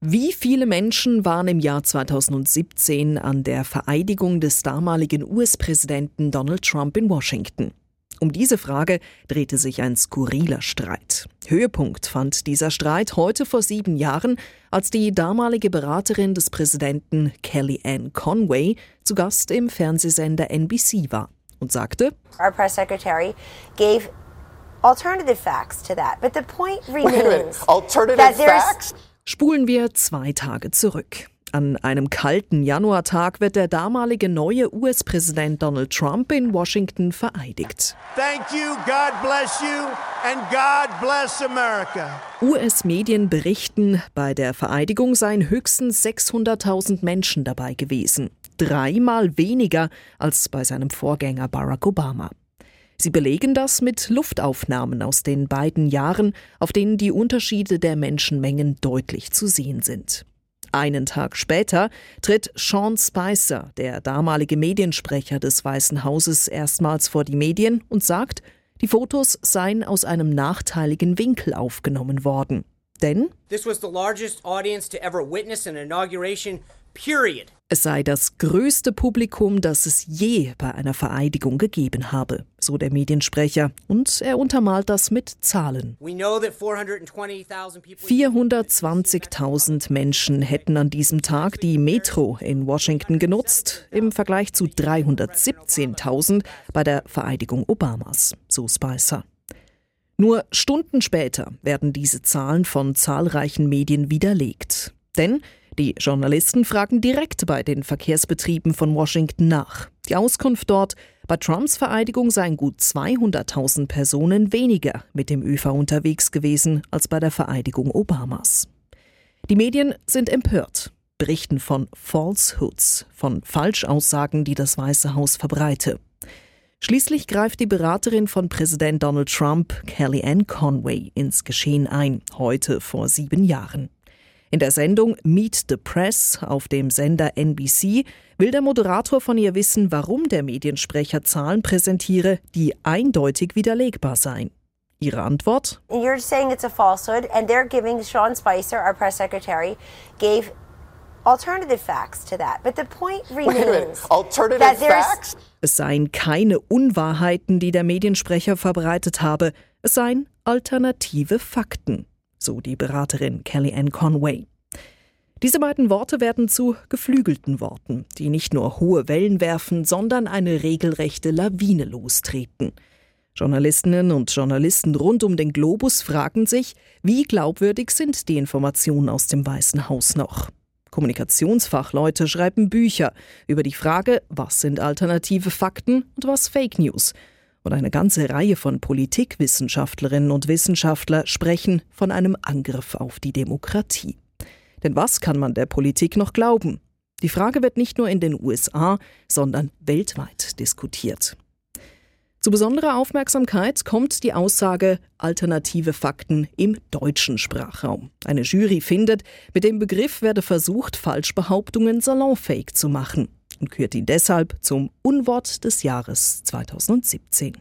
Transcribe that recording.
Wie viele Menschen waren im Jahr 2017 an der Vereidigung des damaligen US-Präsidenten Donald Trump in Washington? Um diese Frage drehte sich ein skurriler Streit. Höhepunkt fand dieser Streit heute vor sieben Jahren, als die damalige Beraterin des Präsidenten Kellyanne Conway zu Gast im Fernsehsender NBC war und sagte, Our press secretary gave alternative facts to that, but the point remains Alternative that there's facts? Spulen wir zwei Tage zurück. An einem kalten Januartag wird der damalige neue US-Präsident Donald Trump in Washington vereidigt. Thank you, God bless you, and God bless America. US-Medien berichten, bei der Vereidigung seien höchstens 600.000 Menschen dabei gewesen. Dreimal weniger als bei seinem Vorgänger Barack Obama. Sie belegen das mit Luftaufnahmen aus den beiden Jahren, auf denen die Unterschiede der Menschenmengen deutlich zu sehen sind. Einen Tag später tritt Sean Spicer, der damalige Mediensprecher des Weißen Hauses, erstmals vor die Medien und sagt, die Fotos seien aus einem nachteiligen Winkel aufgenommen worden. Denn This was the largest audience to ever witness an inauguration, period. es sei das größte Publikum, das es je bei einer Vereidigung gegeben habe, so der Mediensprecher, und er untermalt das mit Zahlen. We know that 420,000 people. 420.000 Menschen hätten an diesem Tag die Metro in Washington genutzt, im Vergleich zu 317.000 bei der Vereidigung Obamas, so Spicer. Nur Stunden später werden diese Zahlen von zahlreichen Medien widerlegt. Denn die Journalisten fragen direkt bei den Verkehrsbetrieben von Washington nach. Die Auskunft dort, bei Trumps Vereidigung seien gut 200.000 Personen weniger mit dem ÖV unterwegs gewesen als bei der Vereidigung Obamas. Die Medien sind empört, berichten von Falsehoods, von Falschaussagen, die das Weiße Haus verbreite. Schließlich greift die Beraterin von Präsident Donald Trump, Kellyanne Conway, ins Geschehen ein, heute vor sieben Jahren. In der Sendung Meet the Press auf dem Sender NBC will der Moderator von ihr wissen, warum der Mediensprecher Zahlen präsentiere, die eindeutig widerlegbar seien. Ihre Antwort? you're saying it's a falsehood, and they're giving Sean Spicer, our press secretary, gave alternative facts to that. But the point remains Alternative that there's facts? Es seien keine Unwahrheiten, die der Mediensprecher verbreitet habe, es seien alternative Fakten, so die Beraterin Kellyanne Conway. Diese beiden Worte werden zu geflügelten Worten, die nicht nur hohe Wellen werfen, sondern eine regelrechte Lawine lostreten. Journalistinnen und Journalisten rund um den Globus fragen sich, wie glaubwürdig sind die Informationen aus dem Weißen Haus noch? Kommunikationsfachleute schreiben Bücher über die Frage, was sind alternative Fakten und was Fake News. Und eine ganze Reihe von Politikwissenschaftlerinnen und Wissenschaftler sprechen von einem Angriff auf die Demokratie. Denn was kann man der Politik noch glauben? Die Frage wird nicht nur in den USA, sondern weltweit diskutiert. Zu besonderer Aufmerksamkeit kommt die Aussage alternative Fakten im deutschen Sprachraum. Eine Jury findet, mit dem Begriff werde versucht, Falschbehauptungen salonfähig zu machen und kürt ihn deshalb zum Unwort des Jahres 2017.